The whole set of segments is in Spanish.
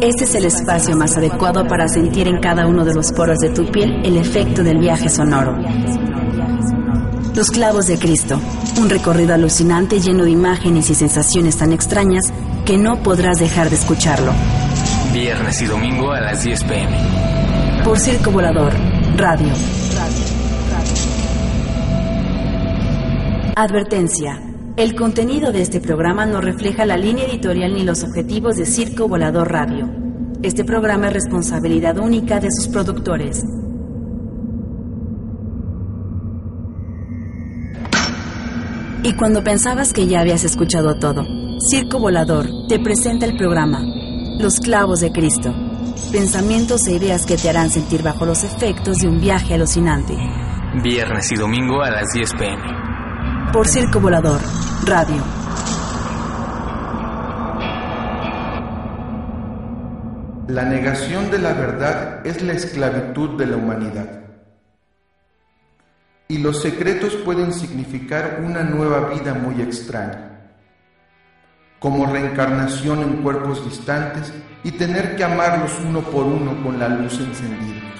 Este es el espacio más adecuado para sentir en cada uno de los poros de tu piel el efecto del viaje sonoro. Los clavos de Cristo, un recorrido alucinante lleno de imágenes y sensaciones tan extrañas que no podrás dejar de escucharlo. Viernes y domingo a las 10 pm. Por Circo Volador, Radio. Advertencia. El contenido de este programa no refleja la línea editorial ni los objetivos de Circo Volador Radio. Este programa es responsabilidad única de sus productores. Y cuando pensabas que ya habías escuchado todo, Circo Volador te presenta el programa Los Clavos de Cristo. Pensamientos e ideas que te harán sentir bajo los efectos de un viaje alucinante. Viernes y domingo a las 10 pm. Por Circo Volador, Radio. La negación de la verdad es la esclavitud de la humanidad. Y los secretos pueden significar una nueva vida muy extraña, como reencarnación en cuerpos distantes y tener que amarlos uno por uno con la luz encendida.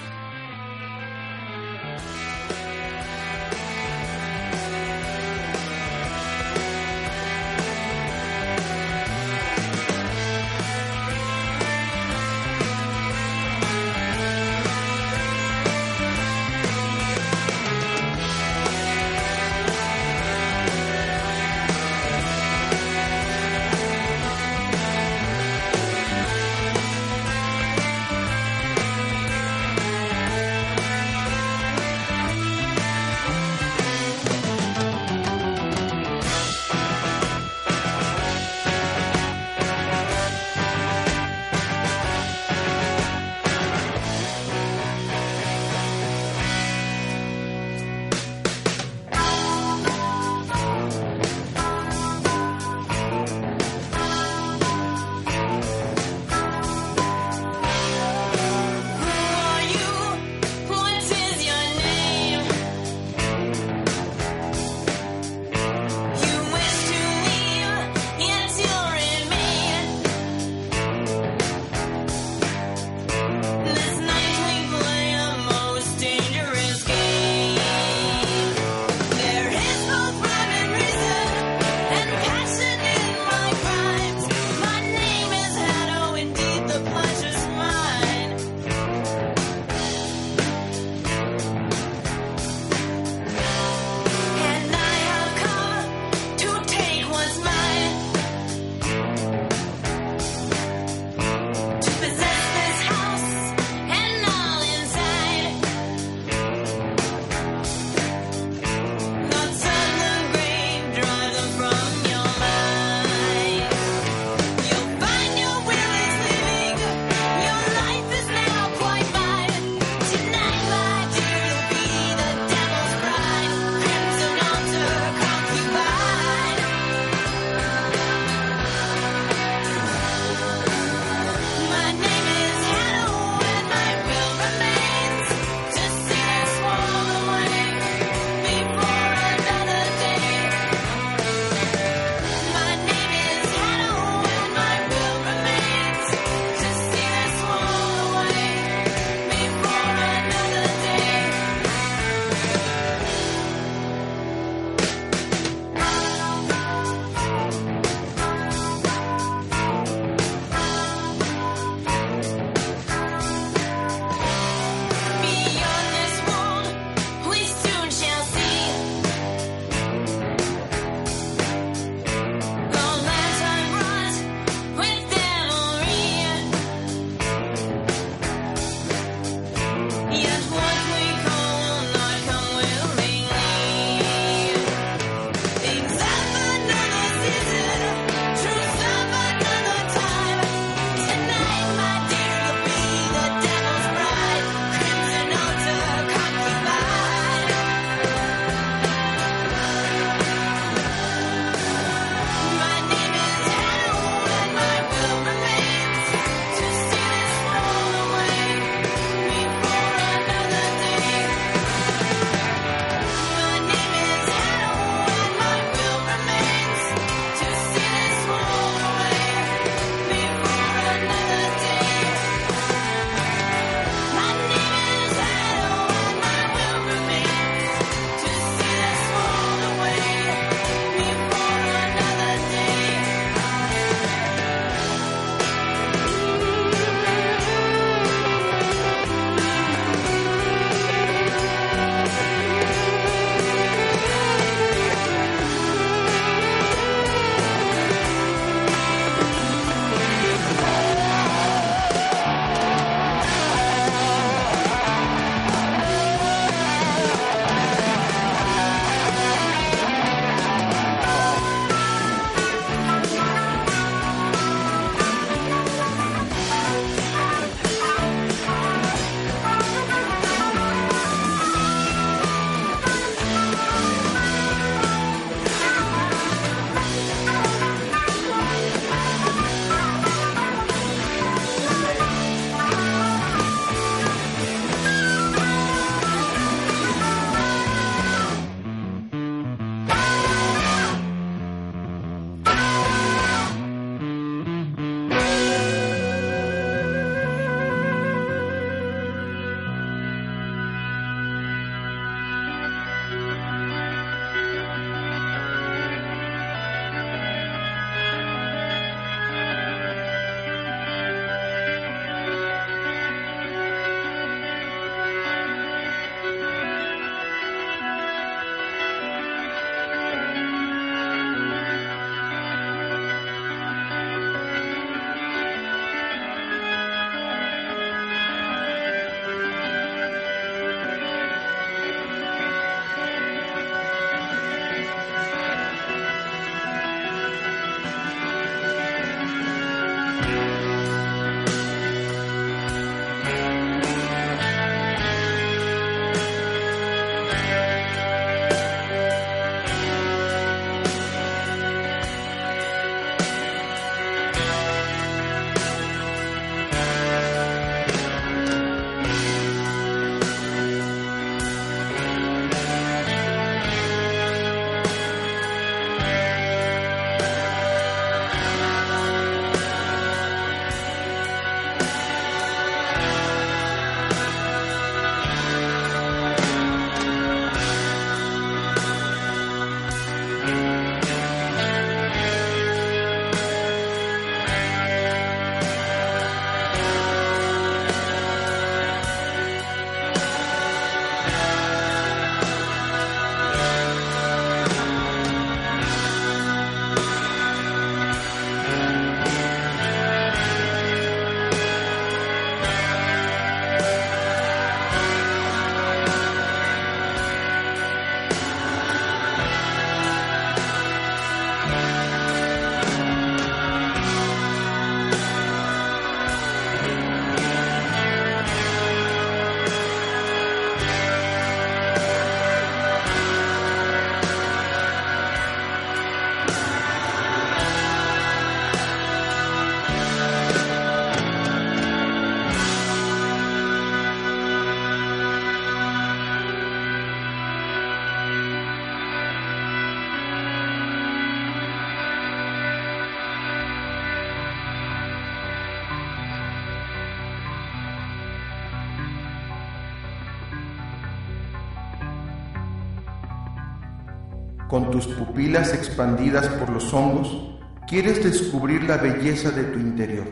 Tus pupilas expandidas por los hongos, quieres descubrir la belleza de tu interior.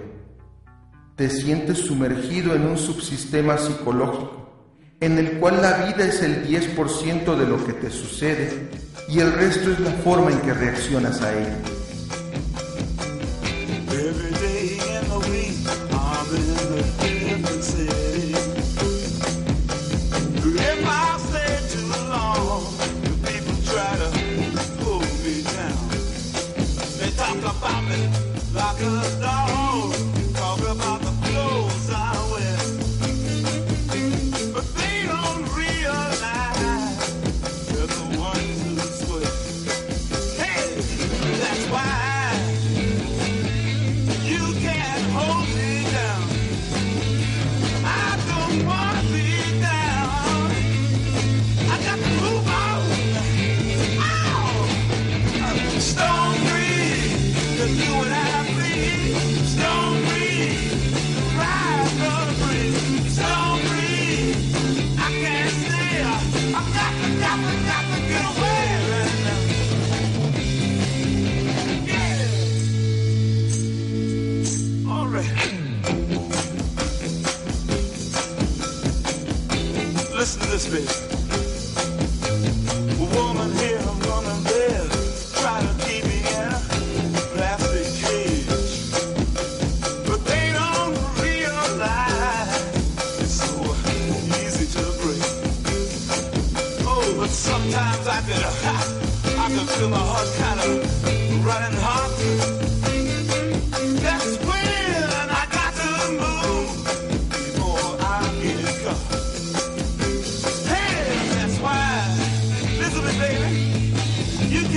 Te sientes sumergido en un subsistema psicológico, en el cual la vida es el 10% de lo que te sucede y el resto es la forma en que reaccionas a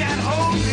ella. Para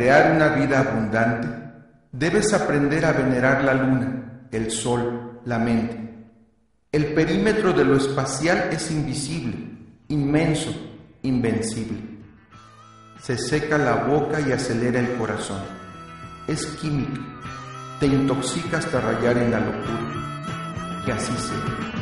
crear una vida abundante, debes aprender a venerar la luna, el sol, la mente. El perímetro de lo espacial es invisible, inmenso, invencible. Se seca la boca y acelera el corazón. Es química. Te intoxica hasta rayar en la locura. Que así sea.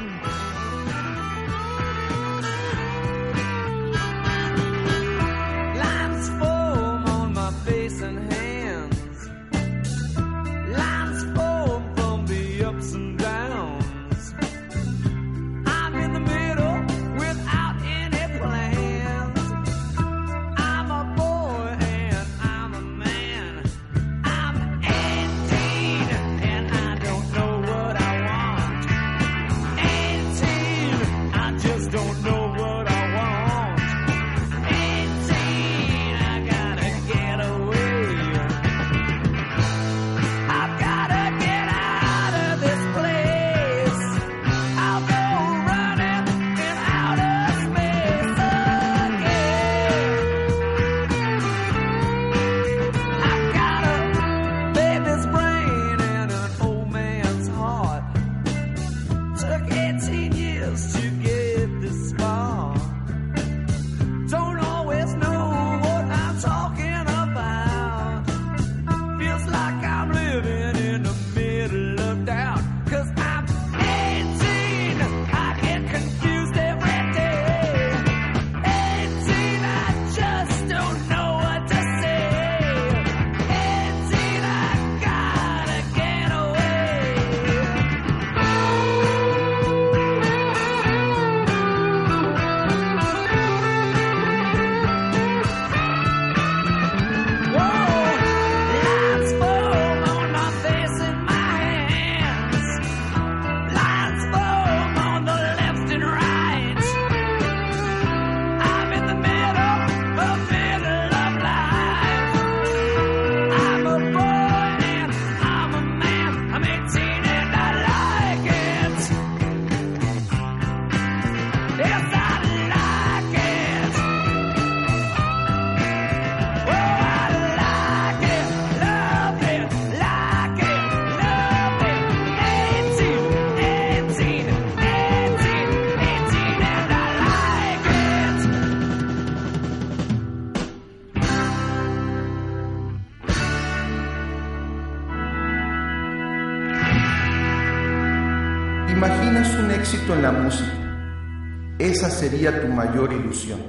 Tu mayor ilusión.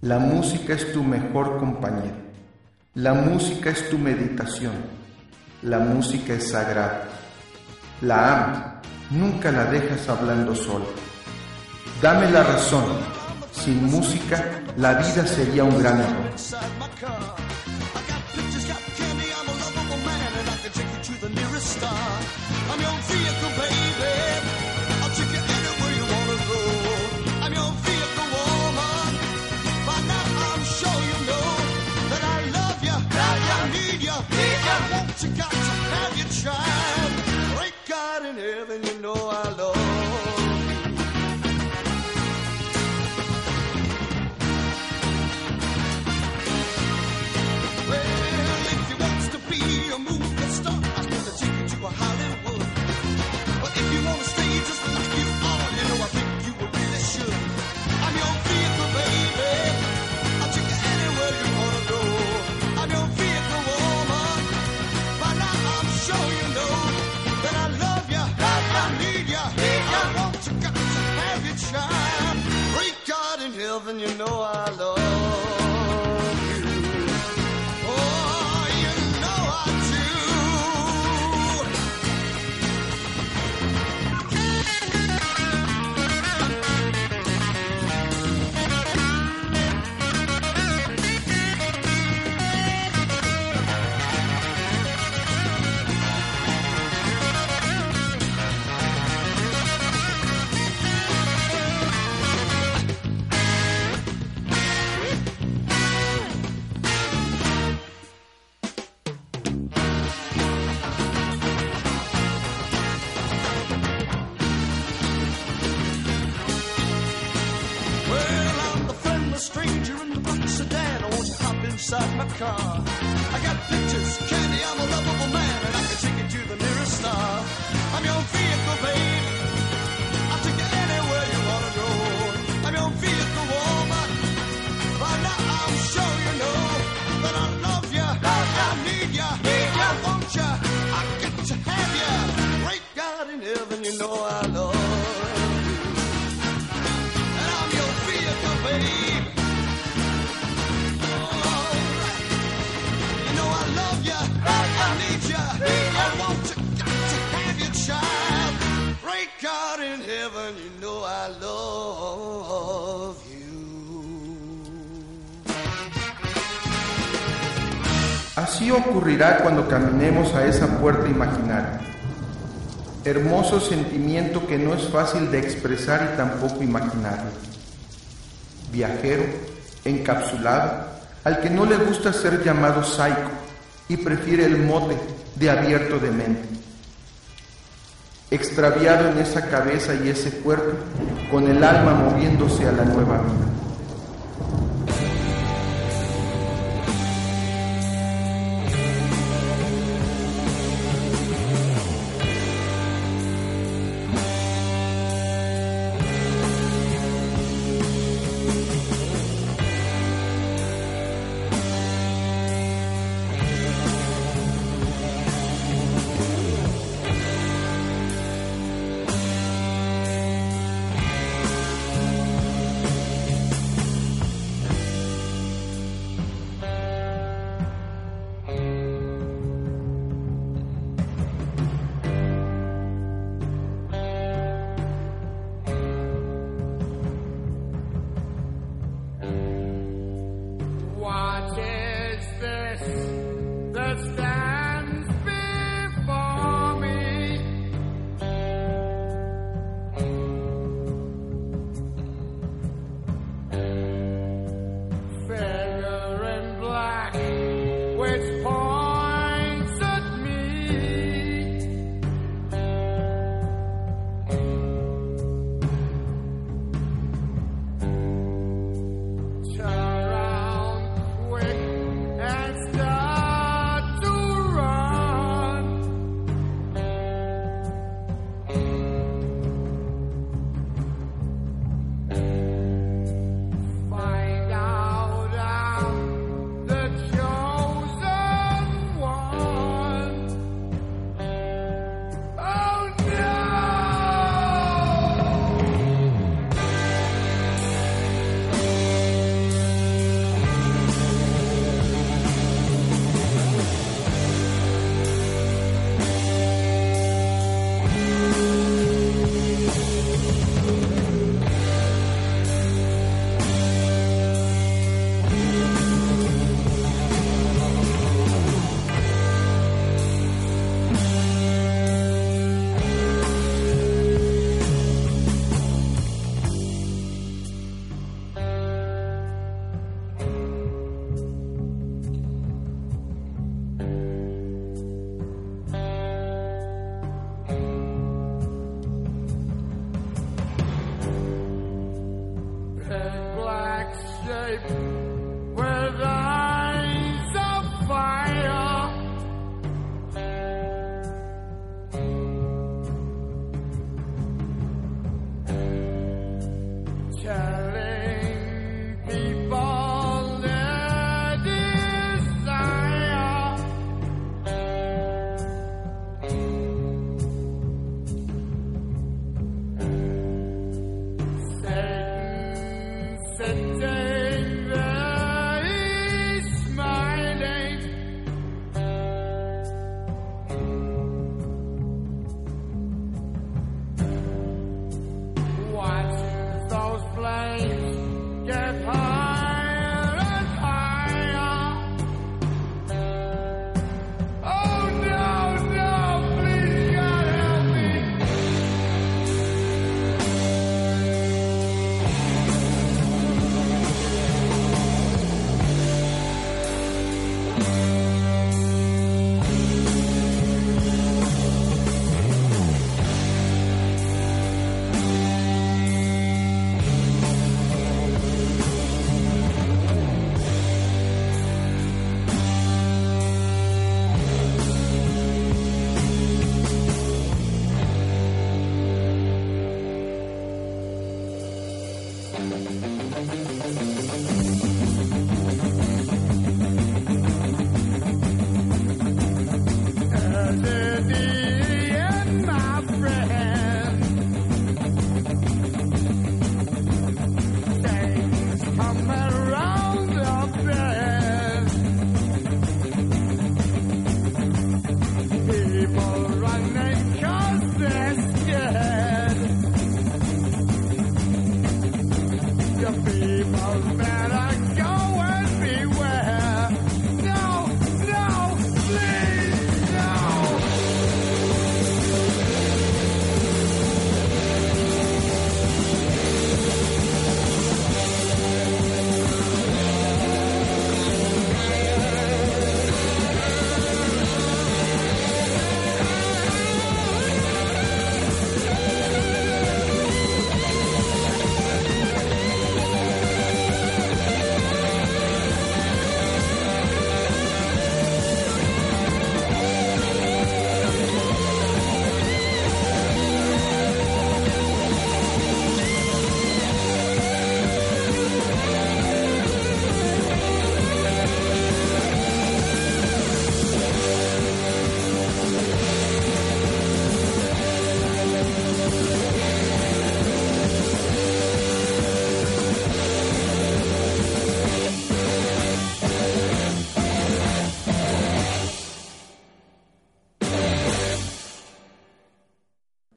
La música es tu mejor compañero. La música es tu meditación. La música es sagrada. La amas. Nunca la dejas hablando sola. Dame la razón. Sin música, la vida sería un gran error. You got to have your child. Great God in heaven, you know I show you. Así ocurrirá cuando caminemos a esa puerta imaginaria. Hermoso sentimiento que no es fácil de expresar y tampoco imaginarlo. Viajero, encapsulado, al que no le gusta ser llamado psycho y prefiere el mote de abierto de mente. Extraviado en esa cabeza y ese cuerpo, con el alma moviéndose a la nueva vida.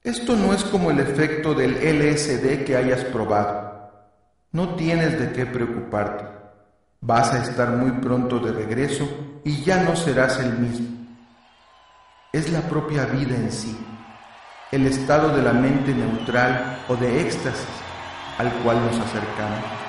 Esto no es como el efecto del LSD que hayas probado. No tienes de qué preocuparte. Vas a estar muy pronto de regreso y ya no serás el mismo. Es la propia vida en sí, el estado de la mente neutral o de éxtasis al cual nos acercamos.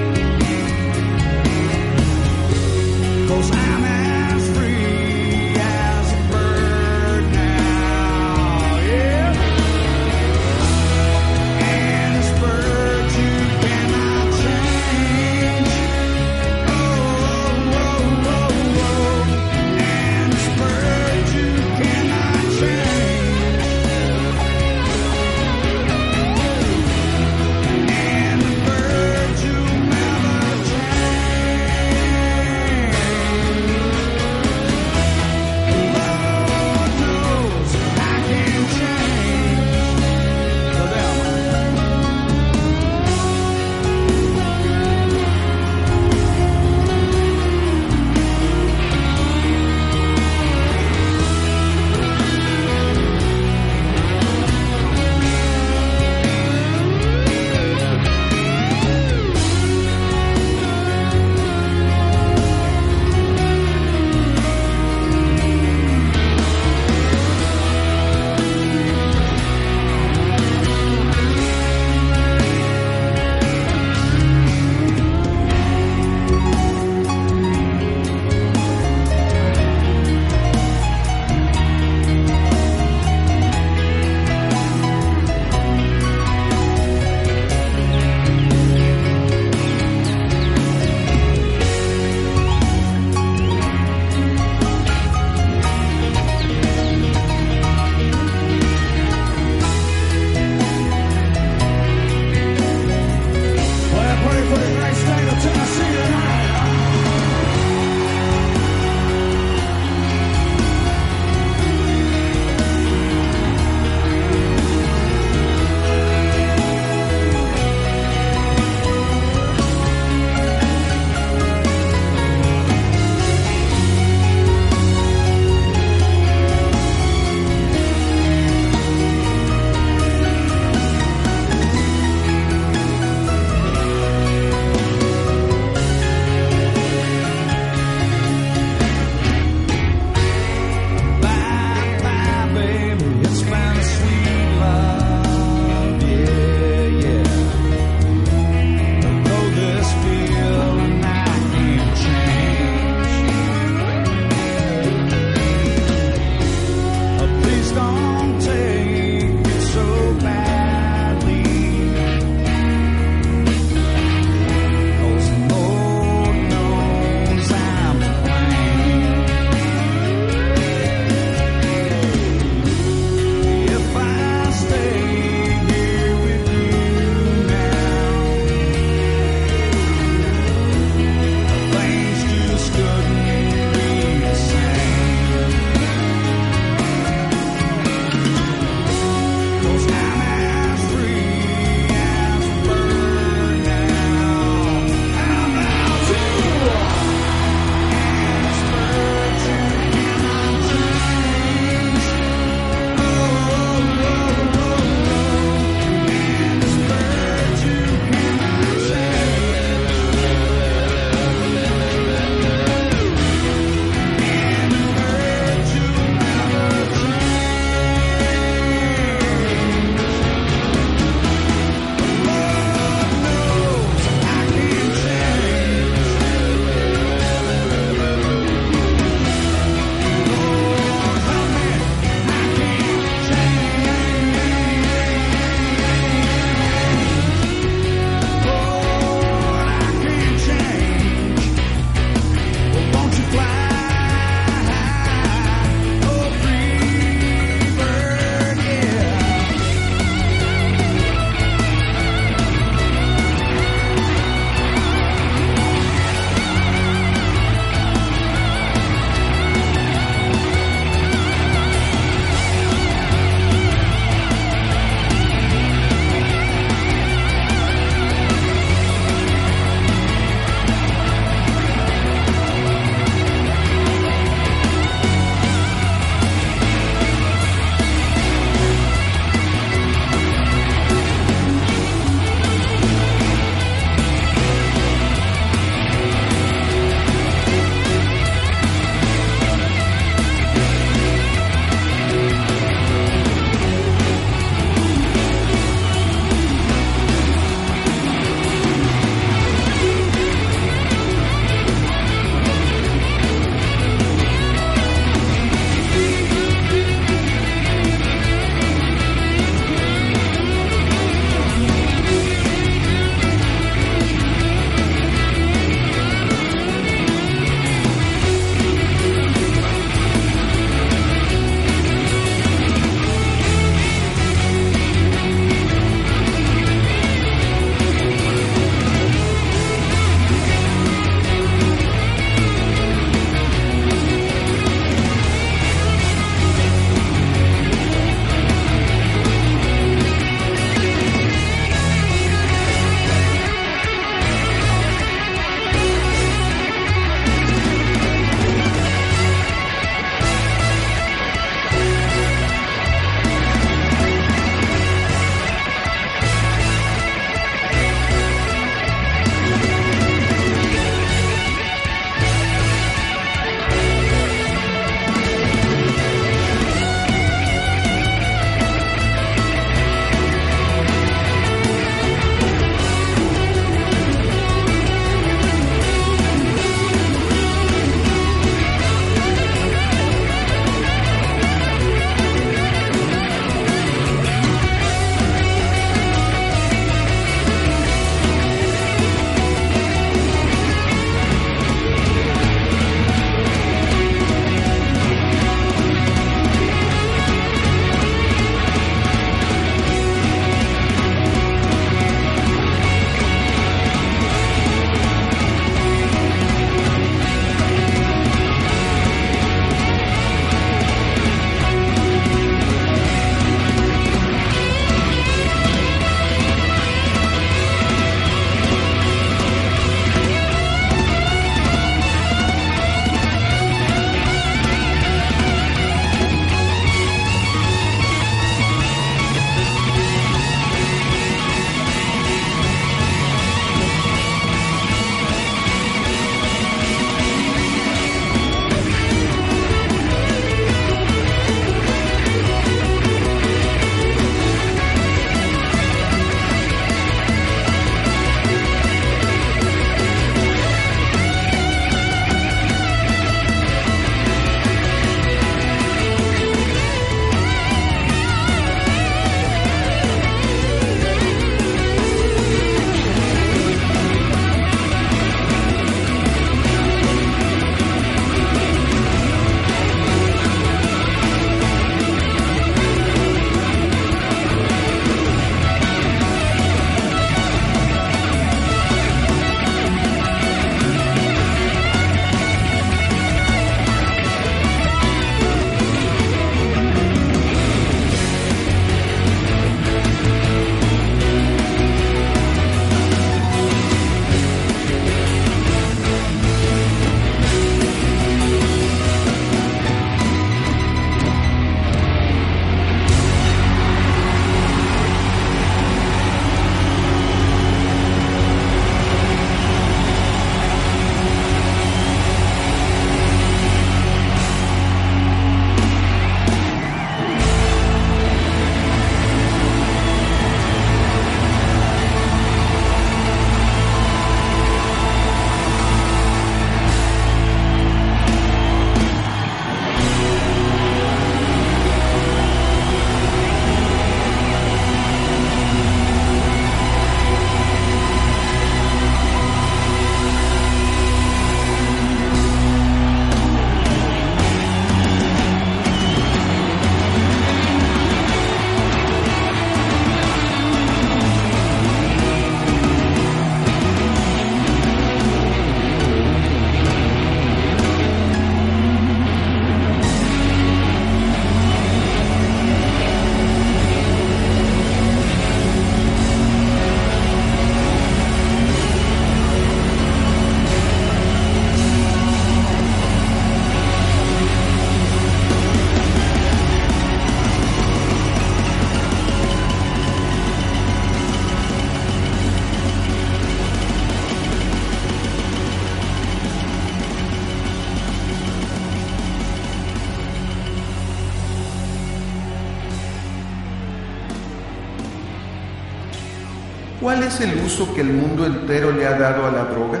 Es el uso que el mundo entero le ha dado a la droga?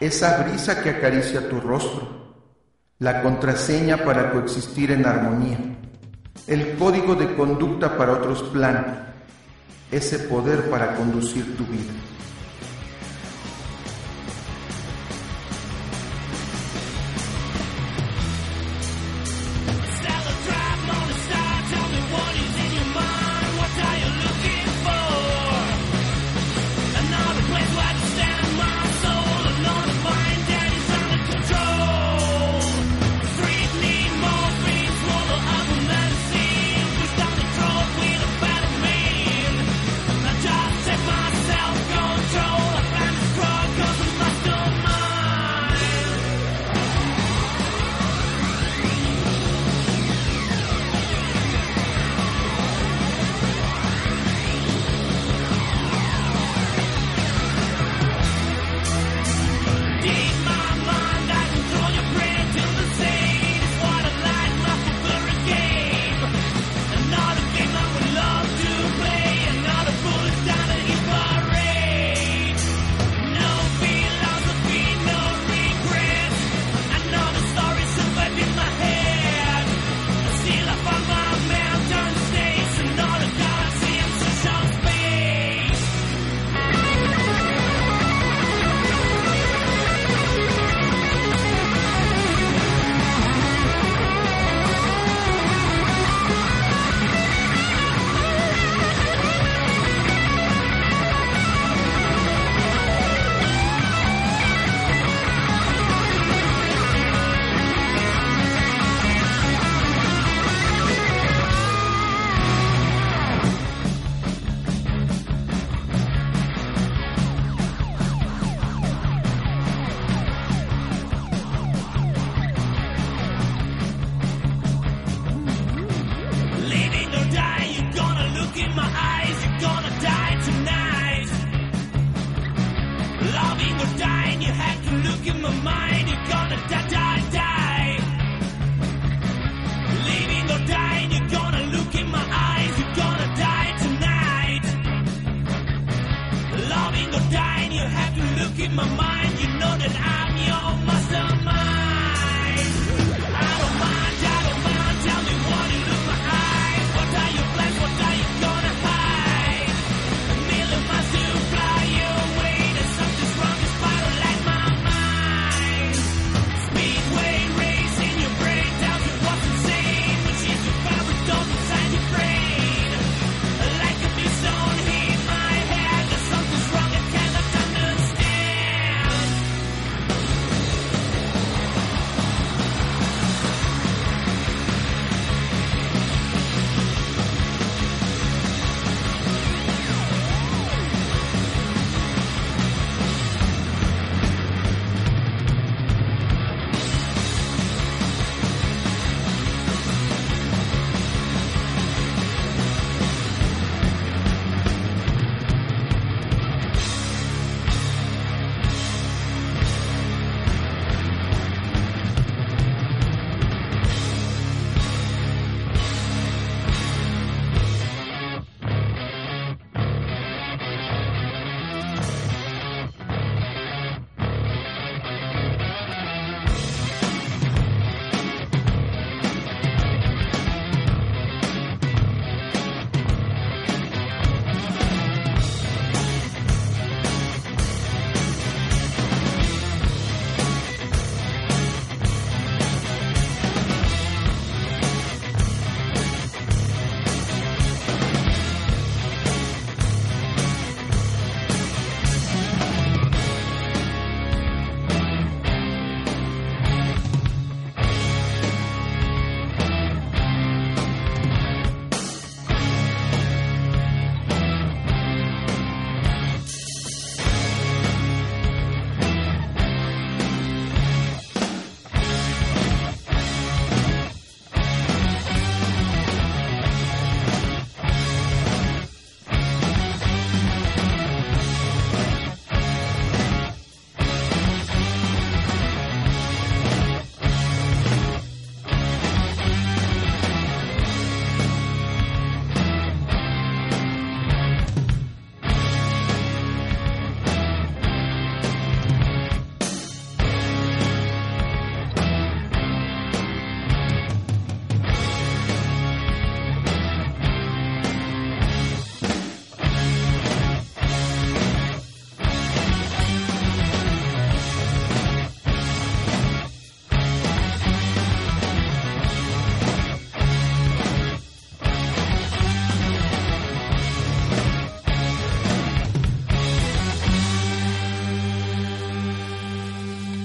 Esa brisa que acaricia tu rostro, la contraseña para coexistir en armonía, el código de conducta para otros planes, ese poder para conducir tu vida.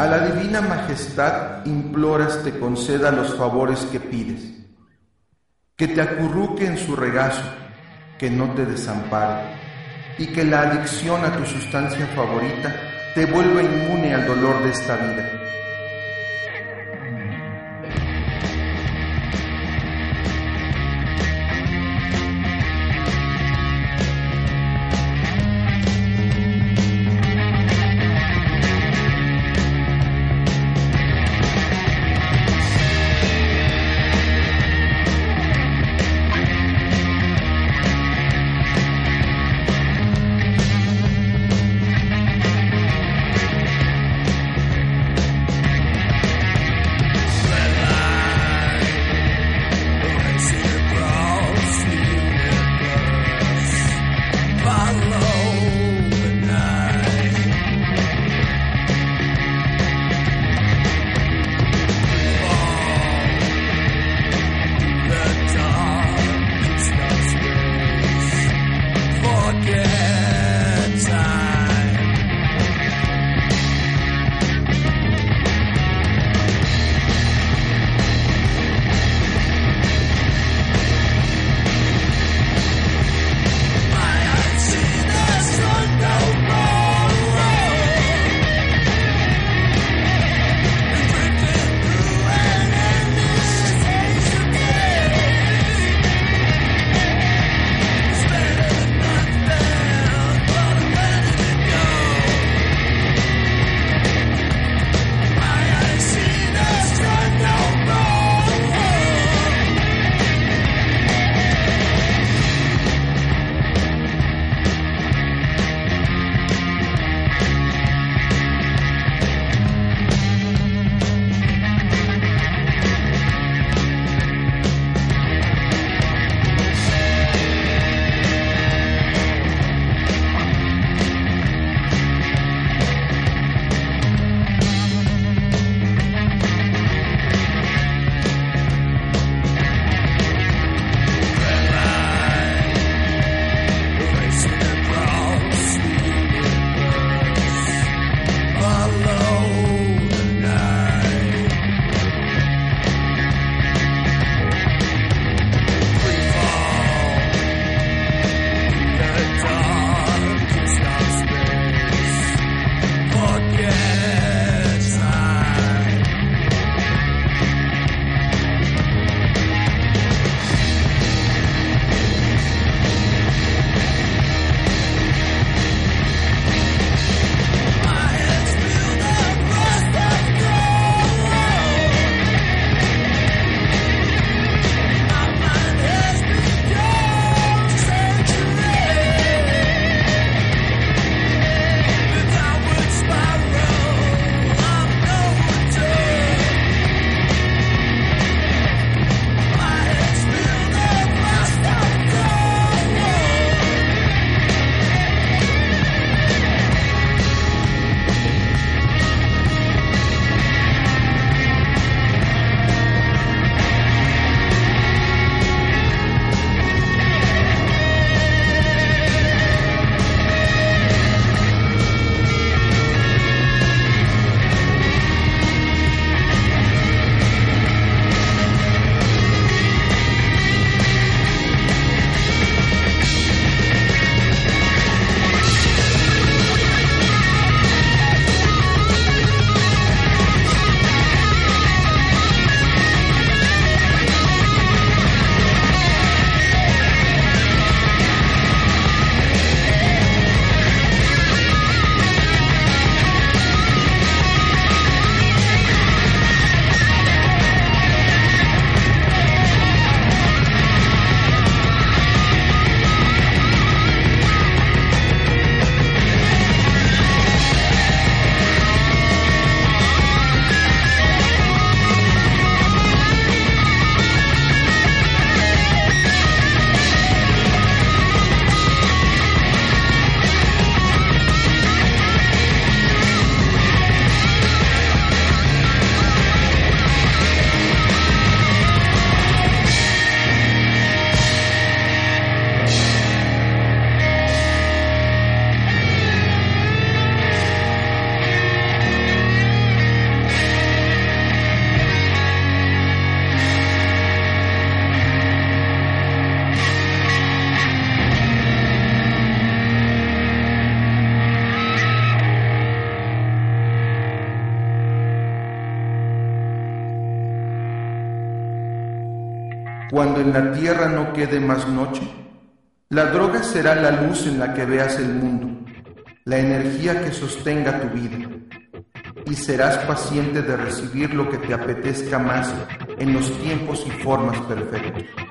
La divina majestad imploras te conceda los favores que pides, que te acurruque en su regazo, que no te desampare, y que la adicción a tu sustancia favorita te vuelva inmune al dolor de esta vida. Cuando en la tierra no quede más noche, la droga será la luz en la que veas el mundo, la energía que sostenga tu vida, y serás paciente de recibir lo que te apetezca más en los tiempos y formas perfectos.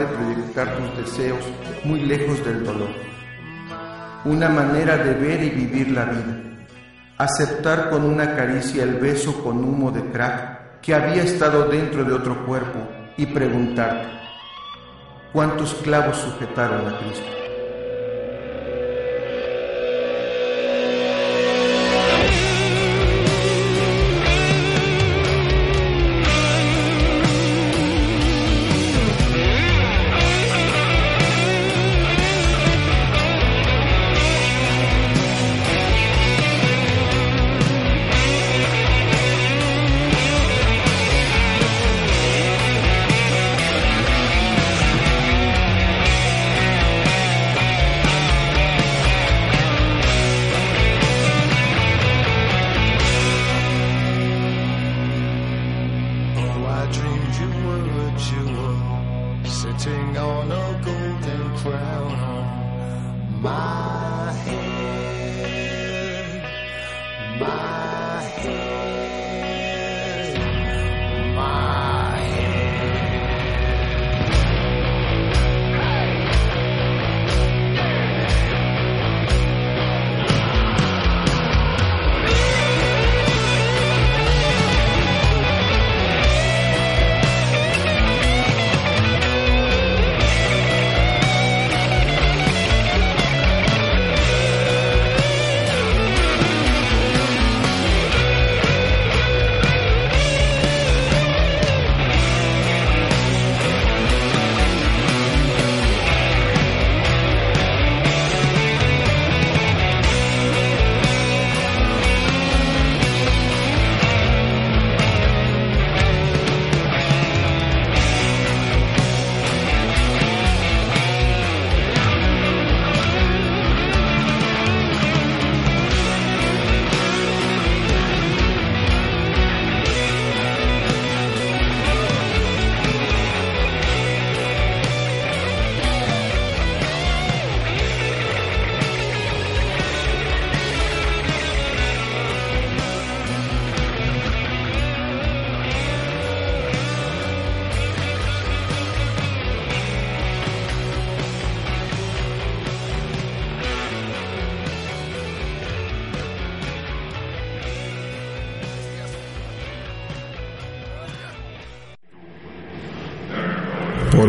De proyectar tus deseos muy lejos del dolor. Una manera de ver y vivir la vida. Aceptar con una caricia el beso con humo de crack que había estado dentro de otro cuerpo y preguntarte, ¿cuántos clavos sujetaron a Cristo?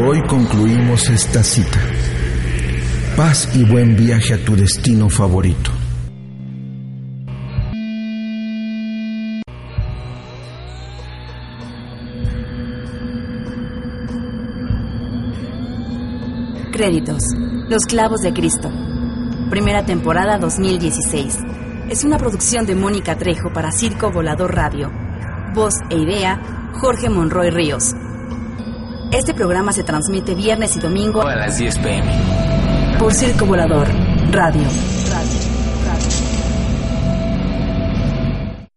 Hoy concluimos esta cita. Paz y buen viaje a tu destino favorito. Créditos. Los clavos de Cristo. Primera temporada 2016. Es una producción de Mónica Trejo para Circo Volador Radio. Voz e idea, Jorge Monroy Ríos. Este programa se transmite viernes y domingo a las 10 pm. por Circo Volador Radio. Radio. Radio.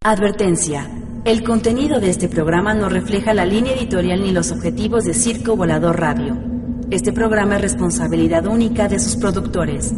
Advertencia. El contenido de este programa no refleja la línea editorial ni los objetivos de Circo Volador Radio. Este programa es responsabilidad única de sus productores.